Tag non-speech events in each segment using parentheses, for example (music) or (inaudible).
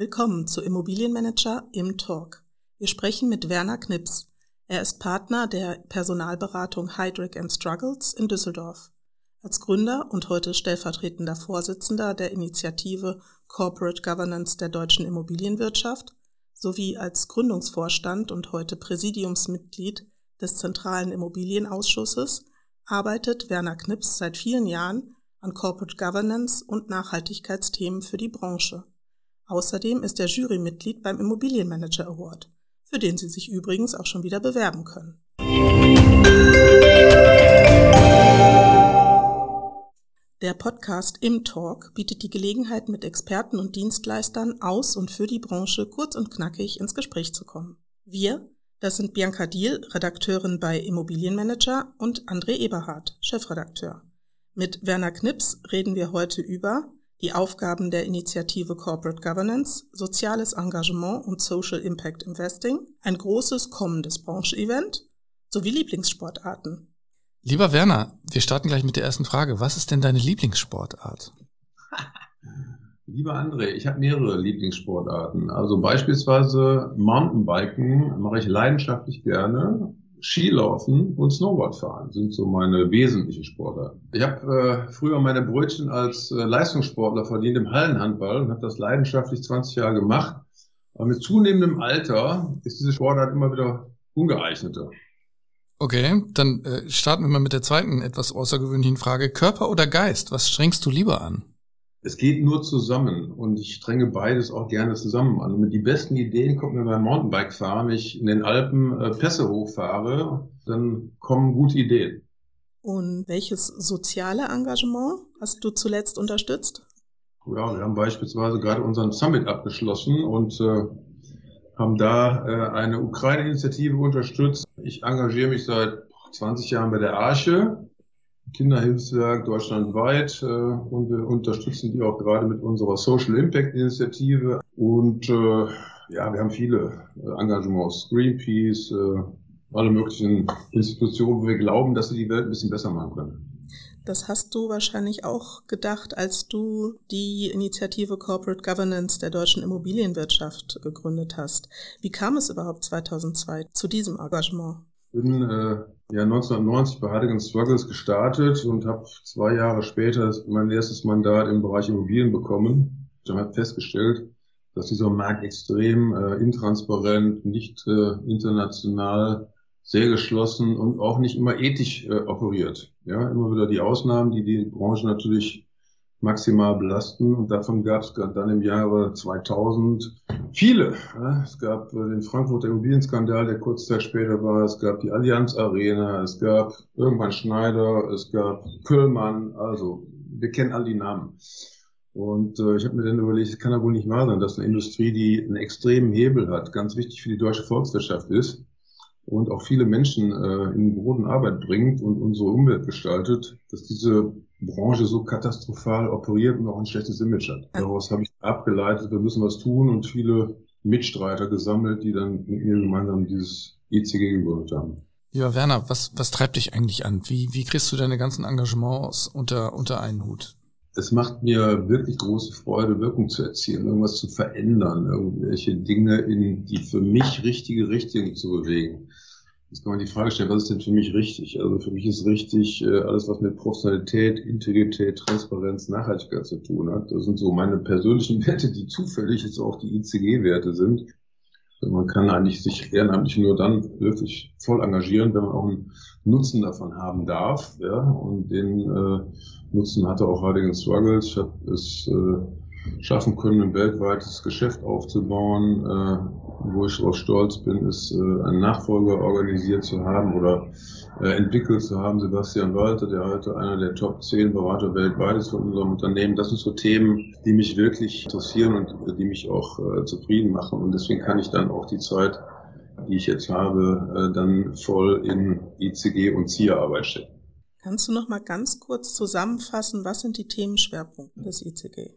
Willkommen zu Immobilienmanager im Talk. Wir sprechen mit Werner Knips. Er ist Partner der Personalberatung Heidrick Struggles in Düsseldorf. Als Gründer und heute stellvertretender Vorsitzender der Initiative Corporate Governance der deutschen Immobilienwirtschaft sowie als Gründungsvorstand und heute Präsidiumsmitglied des Zentralen Immobilienausschusses arbeitet Werner Knips seit vielen Jahren an Corporate Governance und Nachhaltigkeitsthemen für die Branche. Außerdem ist er Jurymitglied beim Immobilienmanager Award, für den Sie sich übrigens auch schon wieder bewerben können. Der Podcast Im Talk bietet die Gelegenheit, mit Experten und Dienstleistern aus und für die Branche kurz und knackig ins Gespräch zu kommen. Wir, das sind Bianca Diel, Redakteurin bei Immobilienmanager und André Eberhardt, Chefredakteur. Mit Werner Knips reden wir heute über die Aufgaben der Initiative Corporate Governance, soziales Engagement und Social Impact Investing, ein großes kommendes Branche-Event sowie Lieblingssportarten. Lieber Werner, wir starten gleich mit der ersten Frage. Was ist denn deine Lieblingssportart? (laughs) Lieber André, ich habe mehrere Lieblingssportarten. Also beispielsweise Mountainbiken mache ich leidenschaftlich gerne. Skilaufen und Snowboardfahren sind so meine wesentlichen Sportarten. Ich habe äh, früher meine Brötchen als äh, Leistungssportler verdient im Hallenhandball und habe das leidenschaftlich 20 Jahre gemacht. Aber mit zunehmendem Alter ist diese Sportart immer wieder ungeeigneter. Okay, dann äh, starten wir mal mit der zweiten etwas außergewöhnlichen Frage. Körper oder Geist, was strengst du lieber an? Es geht nur zusammen und ich strenge beides auch gerne zusammen an. mit die besten Ideen kommt mir beim Mountainbike-Fahren, wenn ich in den Alpen äh, Pässe hochfahre, dann kommen gute Ideen. Und welches soziale Engagement hast du zuletzt unterstützt? Ja, wir haben beispielsweise gerade unseren Summit abgeschlossen und äh, haben da äh, eine Ukraine-Initiative unterstützt. Ich engagiere mich seit 20 Jahren bei der Arche Kinderhilfswerk deutschlandweit äh, und wir unterstützen die auch gerade mit unserer Social Impact Initiative. Und äh, ja, wir haben viele äh, Engagements, Greenpeace, äh, alle möglichen Institutionen, wo wir glauben, dass sie die Welt ein bisschen besser machen können. Das hast du wahrscheinlich auch gedacht, als du die Initiative Corporate Governance der deutschen Immobilienwirtschaft gegründet hast. Wie kam es überhaupt 2002 zu diesem Engagement? bin äh, ja 1990 bei Heidegen Struggles gestartet und habe zwei Jahre später mein erstes Mandat im Bereich Immobilien bekommen. Ich habe festgestellt, dass dieser Markt extrem äh, intransparent, nicht äh, international, sehr geschlossen und auch nicht immer ethisch äh, operiert. Ja, immer wieder die Ausnahmen, die die Branche natürlich maximal belasten. Und davon gab es dann im Jahre 2000 viele. Es gab den Frankfurter Immobilienskandal, der kurz Zeit später war. Es gab die Allianz Arena. Es gab irgendwann Schneider. Es gab Köllmann. Also wir kennen all die Namen. Und äh, ich habe mir dann überlegt, es kann ja wohl nicht wahr sein, dass eine Industrie, die einen extremen Hebel hat, ganz wichtig für die deutsche Volkswirtschaft ist und auch viele Menschen äh, in Boden Arbeit bringt und unsere Umwelt gestaltet, dass diese Branche so katastrophal operiert und auch ein schlechtes Image hat. Daraus habe ich abgeleitet, wir müssen was tun und viele Mitstreiter gesammelt, die dann mit mir gemeinsam dieses ECG gegründet haben. Ja, Werner, was, was treibt dich eigentlich an? Wie, wie kriegst du deine ganzen Engagements unter, unter einen Hut? Es macht mir wirklich große Freude, Wirkung zu erzielen, irgendwas zu verändern, irgendwelche Dinge in die für mich richtige Richtung zu bewegen. Jetzt kann man die Frage stellen, was ist denn für mich richtig? Also für mich ist richtig äh, alles, was mit Professionalität, Integrität, Transparenz, Nachhaltigkeit zu tun hat. Das sind so meine persönlichen (laughs) Werte, die zufällig jetzt auch die ICG-Werte sind. Man kann eigentlich sich ehrenamtlich nur dann wirklich voll engagieren, wenn man auch einen Nutzen davon haben darf. Ja? Und den äh, Nutzen hatte auch Heiligen Struggles. Ich habe es äh, schaffen können, ein weltweites Geschäft aufzubauen, äh, wo ich darauf stolz bin, ist äh, einen Nachfolger organisiert zu haben oder äh, entwickelt zu haben. Sebastian Walter, der heute einer der Top 10 Berater weltweit ist von unserem Unternehmen. Das sind so Themen, die mich wirklich interessieren und die mich auch äh, zufrieden machen. Und deswegen kann ich dann auch die Zeit, die ich jetzt habe, äh, dann voll in ICG und ZIA-Arbeit stecken. Kannst du noch mal ganz kurz zusammenfassen, was sind die Themenschwerpunkte des ICG?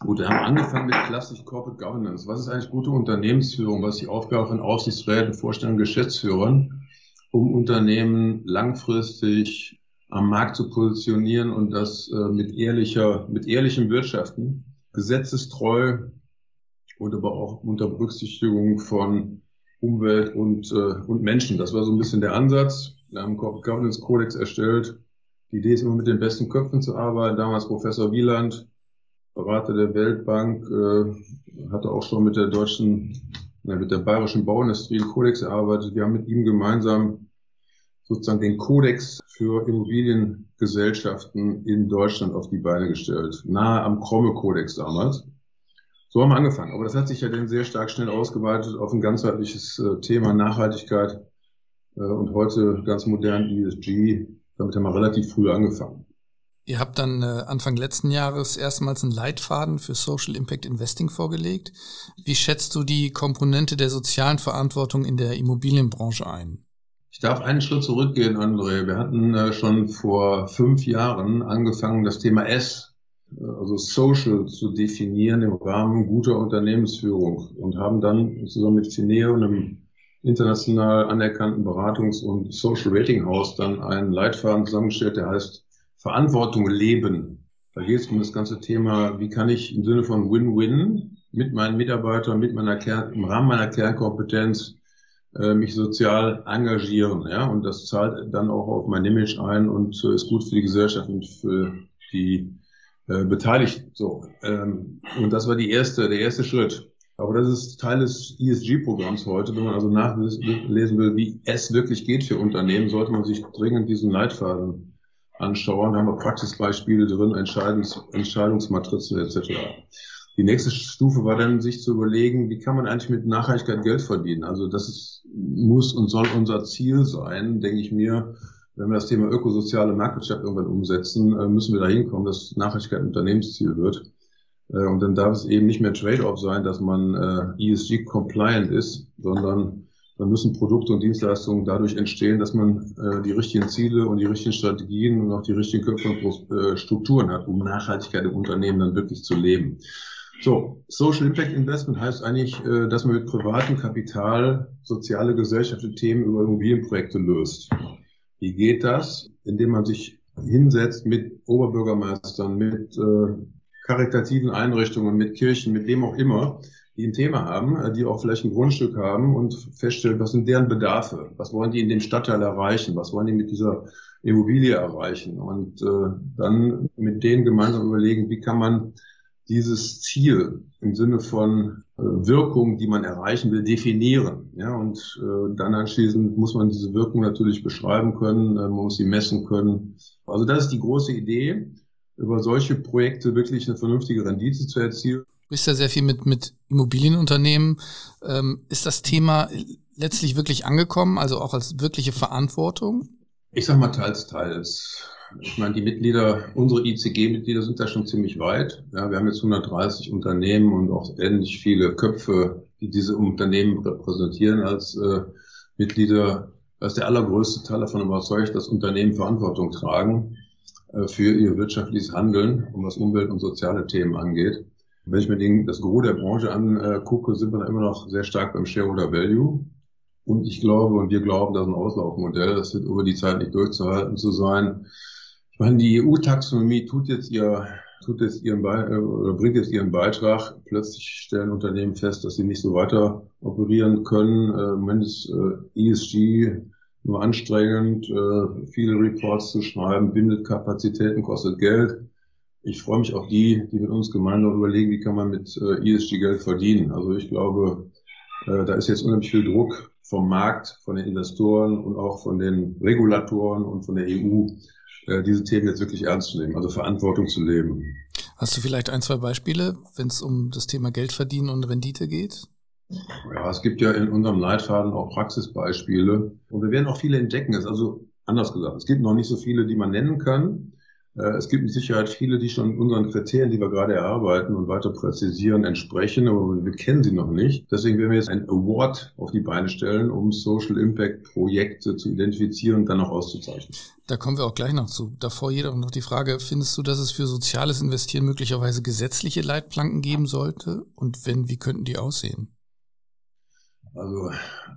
Gut, wir haben angefangen mit klassisch Corporate Governance. Was ist eigentlich gute Unternehmensführung? Was ist die Aufgabe von Aufsichtsräten, Vorständen, Geschäftsführern, um Unternehmen langfristig am Markt zu positionieren und das äh, mit ehrlicher, mit ehrlichem Wirtschaften, gesetzestreu und aber auch unter Berücksichtigung von Umwelt und, äh, und Menschen. Das war so ein bisschen der Ansatz. Wir haben Corporate Governance Codex erstellt. Die Idee ist immer mit den besten Köpfen zu arbeiten. Damals Professor Wieland, Berater der Weltbank, äh, hatte auch schon mit der deutschen, äh, mit der bayerischen Bauindustrie einen Kodex erarbeitet. Wir haben mit ihm gemeinsam sozusagen den Kodex für Immobiliengesellschaften in Deutschland auf die Beine gestellt. Nahe am Kromme-Kodex damals. So haben wir angefangen. Aber das hat sich ja dann sehr stark schnell ausgeweitet auf ein ganzheitliches äh, Thema Nachhaltigkeit äh, und heute ganz modern ESG. Damit haben wir relativ früh angefangen. Ihr habt dann äh, Anfang letzten Jahres erstmals einen Leitfaden für Social Impact Investing vorgelegt. Wie schätzt du die Komponente der sozialen Verantwortung in der Immobilienbranche ein? Ich darf einen Schritt zurückgehen, André. Wir hatten äh, schon vor fünf Jahren angefangen, das Thema S, äh, also Social, zu definieren im Rahmen guter Unternehmensführung und haben dann zusammen mit Fineo, einem international anerkannten Beratungs- und Social Rating House, dann einen Leitfaden zusammengestellt, der heißt Verantwortung leben. Da geht es um das ganze Thema, wie kann ich im Sinne von Win-Win mit meinen Mitarbeitern, mit meiner Kern, im Rahmen meiner Kernkompetenz äh, mich sozial engagieren, ja, und das zahlt dann auch auf mein Image ein und äh, ist gut für die Gesellschaft und für die äh, Beteiligten. So, ähm, und das war die erste, der erste Schritt. Aber das ist Teil des ESG-Programms heute. Wenn man also nachlesen will, wie es wirklich geht für Unternehmen, sollte man sich dringend diesen Leitfaden anschauen. Haben wir Praxisbeispiele drin, Entscheidungs Entscheidungsmatrizen etc. Die nächste Stufe war dann, sich zu überlegen, wie kann man eigentlich mit Nachhaltigkeit Geld verdienen? Also das ist, muss und soll unser Ziel sein, denke ich mir. Wenn wir das Thema ökosoziale Marktwirtschaft irgendwann umsetzen, äh, müssen wir da hinkommen, dass Nachhaltigkeit ein Unternehmensziel wird. Äh, und dann darf es eben nicht mehr Trade-off sein, dass man äh, ESG-compliant ist, sondern dann müssen Produkte und Dienstleistungen dadurch entstehen, dass man die richtigen Ziele und die richtigen Strategien und auch die richtigen Köpfe und Strukturen hat, um Nachhaltigkeit im Unternehmen dann wirklich zu leben. So, Social Impact Investment heißt eigentlich, äh, dass man mit privatem Kapital soziale gesellschaftliche Themen über Immobilienprojekte löst. Wie geht das? Indem man sich hinsetzt mit Oberbürgermeistern, mit äh, karitativen Einrichtungen, mit Kirchen, mit dem auch immer, die ein Thema haben, äh, die auch vielleicht ein Grundstück haben und feststellen, was sind deren Bedarfe, was wollen die in dem Stadtteil erreichen, was wollen die mit dieser Immobilie erreichen und äh, dann mit denen gemeinsam überlegen, wie kann man dieses Ziel im Sinne von äh, Wirkung, die man erreichen will, definieren. Ja, und äh, dann anschließend muss man diese Wirkung natürlich beschreiben können, äh, man muss sie messen können. Also das ist die große Idee, über solche Projekte wirklich eine vernünftige Rendite zu erzielen. Bist ja sehr viel mit, mit Immobilienunternehmen. Ähm, ist das Thema letztlich wirklich angekommen, also auch als wirkliche Verantwortung? Ich sag mal teils, teils. Ich meine, die Mitglieder, unsere ICG-Mitglieder sind da schon ziemlich weit. Ja, wir haben jetzt 130 Unternehmen und auch ähnlich viele Köpfe, die diese Unternehmen repräsentieren als äh, Mitglieder. Da ist der allergrößte Teil davon überzeugt, dass Unternehmen Verantwortung tragen äh, für ihr wirtschaftliches Handeln, um was Umwelt- und soziale Themen angeht. Wenn ich mir den, das Gros der Branche angucke, sind wir da immer noch sehr stark beim Shareholder Value. Und ich glaube und wir glauben, dass ein Auslaufmodell, das wird über die Zeit nicht durchzuhalten zu sein. Ich meine, die EU-Taxonomie tut jetzt ihr, tut jetzt ihren Be äh, oder bringt jetzt ihren Beitrag. Plötzlich stellen Unternehmen fest, dass sie nicht so weiter operieren können. Äh, Im Moment ist äh, ESG nur anstrengend, äh, viele Reports zu schreiben, bindet Kapazitäten, kostet Geld. Ich freue mich auf die, die mit uns gemeinsam überlegen, wie kann man mit äh, ESG Geld verdienen. Also ich glaube, äh, da ist jetzt unheimlich viel Druck vom Markt, von den Investoren und auch von den Regulatoren und von der EU äh, diese Themen jetzt wirklich ernst zu nehmen, also Verantwortung zu leben. Hast du vielleicht ein, zwei Beispiele, wenn es um das Thema Geld verdienen und Rendite geht? Ja, es gibt ja in unserem Leitfaden auch Praxisbeispiele und wir werden auch viele entdecken. Also anders gesagt, es gibt noch nicht so viele, die man nennen kann. Äh, es gibt mit Sicherheit viele, die schon unseren Kriterien, die wir gerade erarbeiten und weiter präzisieren, entsprechen, aber wir kennen sie noch nicht. Deswegen werden wir jetzt ein Award auf die Beine stellen, um Social Impact Projekte zu identifizieren und dann auch auszuzeichnen. Da kommen wir auch gleich noch zu. Davor jedoch noch die Frage, findest du, dass es für soziales Investieren möglicherweise gesetzliche Leitplanken geben sollte? Und wenn, wie könnten die aussehen? Also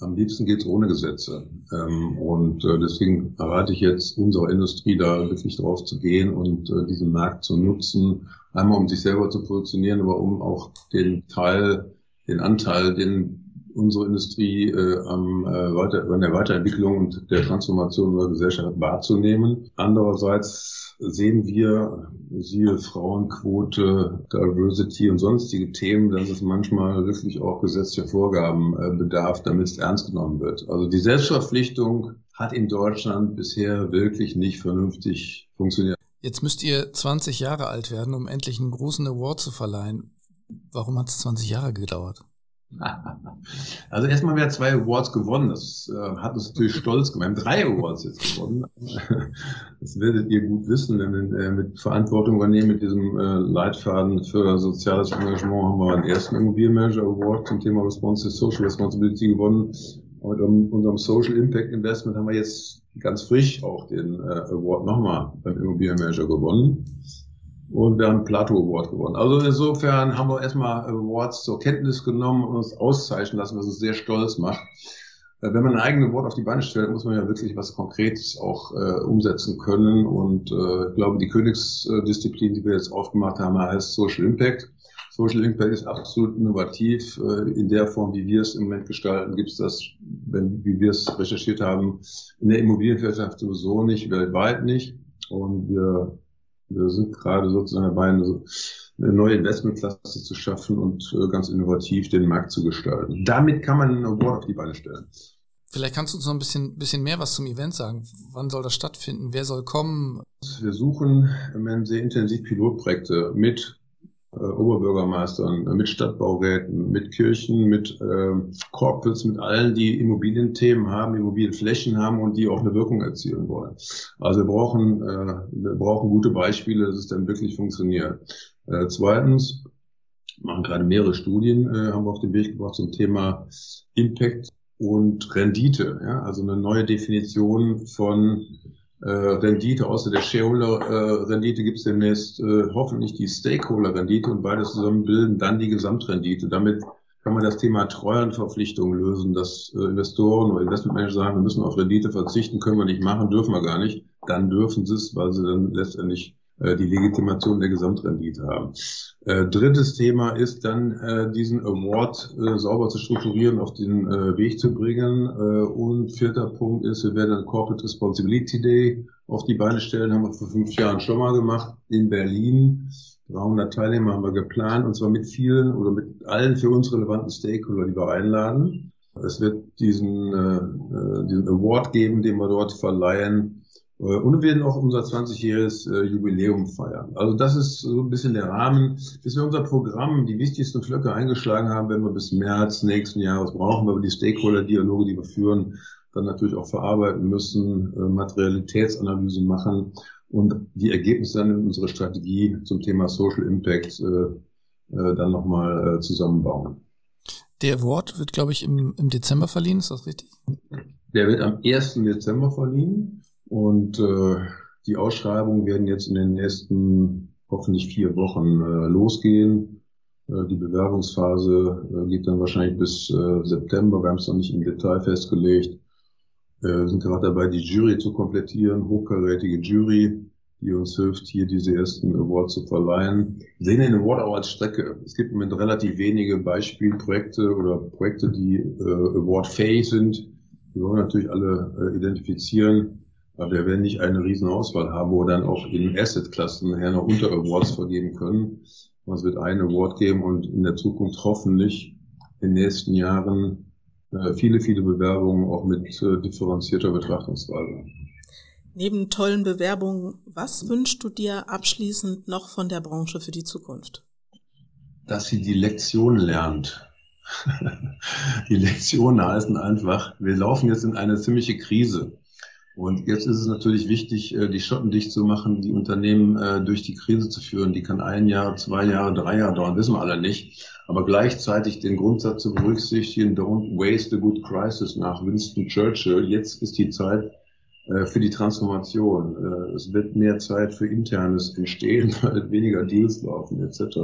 am liebsten geht's ohne Gesetze. Ähm, und äh, deswegen erwarte ich jetzt unserer Industrie da wirklich drauf zu gehen und äh, diesen Markt zu nutzen. Einmal um sich selber zu positionieren, aber um auch den Teil den Anteil, den unsere Industrie äh, am, äh, weiter, an der Weiterentwicklung und der Transformation unserer Gesellschaft wahrzunehmen. Andererseits sehen wir, siehe Frauenquote, Diversity und sonstige Themen, dass es manchmal wirklich auch gesetzliche Vorgaben äh, bedarf, damit es ernst genommen wird. Also die Selbstverpflichtung hat in Deutschland bisher wirklich nicht vernünftig funktioniert. Jetzt müsst ihr 20 Jahre alt werden, um endlich einen großen Award zu verleihen. Warum hat es 20 Jahre gedauert? (laughs) Also erstmal, wir zwei Awards gewonnen. Das äh, hat uns natürlich stolz gemacht. Wir haben drei Awards jetzt gewonnen. (laughs) Das werdet ihr gut wissen, wenn wir äh, mit Verantwortung übernehmen, mit diesem äh, Leitfaden für soziales Engagement haben wir einen ersten Immobilienmanager Award zum Thema Responsive Social Responsibility gewonnen. Und um unserem Social Impact Investment haben wir jetzt ganz frisch auch den Award nochmal beim Immobilienmanager gewonnen und haben Plato Award gewonnen. Also insofern haben wir erstmal Awards zur Kenntnis genommen und uns auszeichnen lassen, was uns sehr stolz macht. Äh, wenn man ein eigenes Award auf die Beine stellt, muss man ja wirklich was Konkretes auch äh, umsetzen können. Und äh, ich glaube, die Königsdisziplin, die wir jetzt aufgemacht haben, heißt Social Impact. Social Impact ist absolut innovativ. Äh, in der Form, wie wir es im Moment gestalten, gibt es das, wenn, wie wir es recherchiert haben, in der Immobilienwirtschaft sowieso nicht, weltweit nicht. Und wir wir sind gerade sozusagen dabei, eine, neue Investmentklasse zu schaffen und äh, ganz innovativ den Markt zu gestalten. Damit kann man ein Award auf die Beine stellen. Vielleicht kannst du uns noch ein bisschen, bisschen mehr was zum Event sagen. Wann soll das stattfinden? Wer soll kommen? Wir suchen im Moment sehr intensiv Pilotprojekte mit äh, Oberbürgermeistern, äh, mit Stadtbauräten, mit Kirchen, mit äh, Corporates, mit allen, die Immobilienthemen haben, Immobilienflächen haben und die auch eine Wirkung erzielen wollen. Also wir brauchen, äh, wir brauchen gute Beispiele, dass es dann wirklich funktioniert. Äh, zweitens, machen gerade mehrere Studien, äh, haben wir auf den Weg gebracht zum Thema Impact und Rendite. Ja? Also eine neue Definition von äh, Rendite, außer der Shareholder-Rendite äh, gibt es demnächst äh, hoffentlich die Stakeholder-Rendite und beide zusammen bilden dann die Gesamtrendite. Damit kann man das Thema Treuhandverpflichtungen lösen, dass äh, Investoren oder Investmentmanager sagen, wir müssen auf Rendite verzichten, können wir nicht machen, dürfen wir gar nicht. Dann dürfen sie es, weil sie dann letztendlich die Legitimation der Gesamtrendite haben. Äh, drittes Thema ist dann, äh, diesen Award äh, sauber zu strukturieren, auf den äh, Weg zu bringen. Äh, und vierter Punkt ist, wir werden ein Corporate Responsibility Day auf die Beine stellen, haben wir vor fünf Jahren schon mal gemacht in Berlin. 300 Teilnehmer haben wir geplant, und zwar mit vielen oder mit allen für uns relevanten Stakeholder, die wir einladen. Es wird diesen, äh, diesen Award geben, den wir dort verleihen, äh, und wir werden auch unser 20-jähriges äh, Jubiläum feiern. Also das ist so ein bisschen der Rahmen. Bis wir unser Programm, die wichtigsten Flöcke eingeschlagen haben, werden wir bis März nächsten Jahres brauchen, weil wir die Stakeholder-Dialoge, die wir führen, dann natürlich auch verarbeiten müssen, äh, Materialitätsanalysen machen und die Ergebnisse dann in unsere Strategie zum Thema Social Impact dann nochmal zusammenbauen. Der Award wird, glaube ich, im, im Dezember verliehen, ist das richtig? Der wird am 1. Dezember verliehen. Und äh, die Ausschreibungen werden jetzt in den nächsten hoffentlich vier Wochen äh, losgehen. Äh, die Bewerbungsphase äh, geht dann wahrscheinlich bis äh, September. Wir haben es noch nicht im Detail festgelegt. Äh, wir sind gerade dabei, die Jury zu komplettieren, hochkarätige Jury, die uns hilft, hier diese ersten Awards zu verleihen. Wir sehen den Award auch als Strecke. Es gibt im Moment relativ wenige Beispielprojekte oder Projekte, die äh, awardfähig sind. Die wollen wir natürlich alle äh, identifizieren. Aber wir werden nicht eine riesen Auswahl haben, wo wir dann auch in Asset-Klassen nachher noch Unter-Awards vergeben können. Es wird ein Award geben und in der Zukunft hoffentlich in den nächsten Jahren äh, viele, viele Bewerbungen auch mit äh, differenzierter Betrachtungsweise. Neben tollen Bewerbungen, was wünschst du dir abschließend noch von der Branche für die Zukunft? Dass sie die Lektion lernt. (laughs) die Lektionen heißen einfach, wir laufen jetzt in eine ziemliche Krise. Und jetzt ist es natürlich wichtig, äh, die Schotten dicht zu machen, die Unternehmen äh, durch die Krise zu führen. Die kann ein Jahr, zwei Jahre, drei Jahre dauern, wissen wir alle nicht. Aber gleichzeitig den Grundsatz zu berücksichtigen, don't waste a good crisis nach Winston Churchill. Jetzt ist die Zeit äh, für die Transformation. Es wird mehr Zeit für internes Entstehen, (laughs) weniger Deals laufen etc.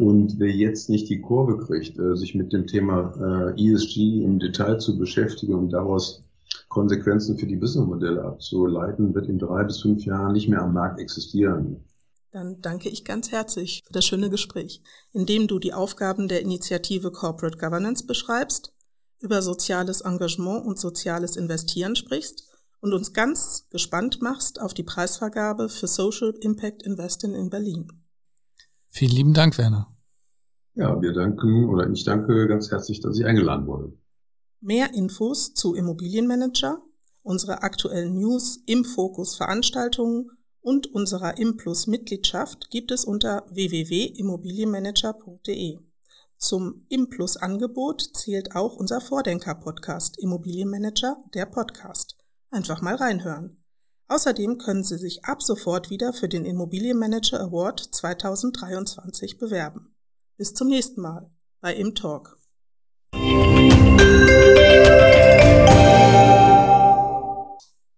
Und wer jetzt nicht die Kurve kriegt, sich mit dem Thema ESG im Detail zu beschäftigen und daraus Konsequenzen für die Businessmodelle abzuleiten, wird in drei bis fünf Jahren nicht mehr am Markt existieren. Dann danke ich ganz herzlich für das schöne Gespräch, in dem du die Aufgaben der Initiative Corporate Governance beschreibst, über soziales Engagement und soziales Investieren sprichst und uns ganz gespannt machst auf die Preisvergabe für Social Impact Investing in Berlin. Vielen lieben Dank, Werner. Ja, wir danken oder ich danke ganz herzlich, dass ich eingeladen wurde. Mehr Infos zu Immobilienmanager, unsere aktuellen News, im Fokus Veranstaltungen und unserer Implus Mitgliedschaft gibt es unter www.immobilienmanager.de. Zum Implus Angebot zählt auch unser Vordenker Podcast Immobilienmanager, der Podcast. Einfach mal reinhören. Außerdem können Sie sich ab sofort wieder für den Immobilienmanager Award 2023 bewerben. Bis zum nächsten Mal bei Im Talk. Bye.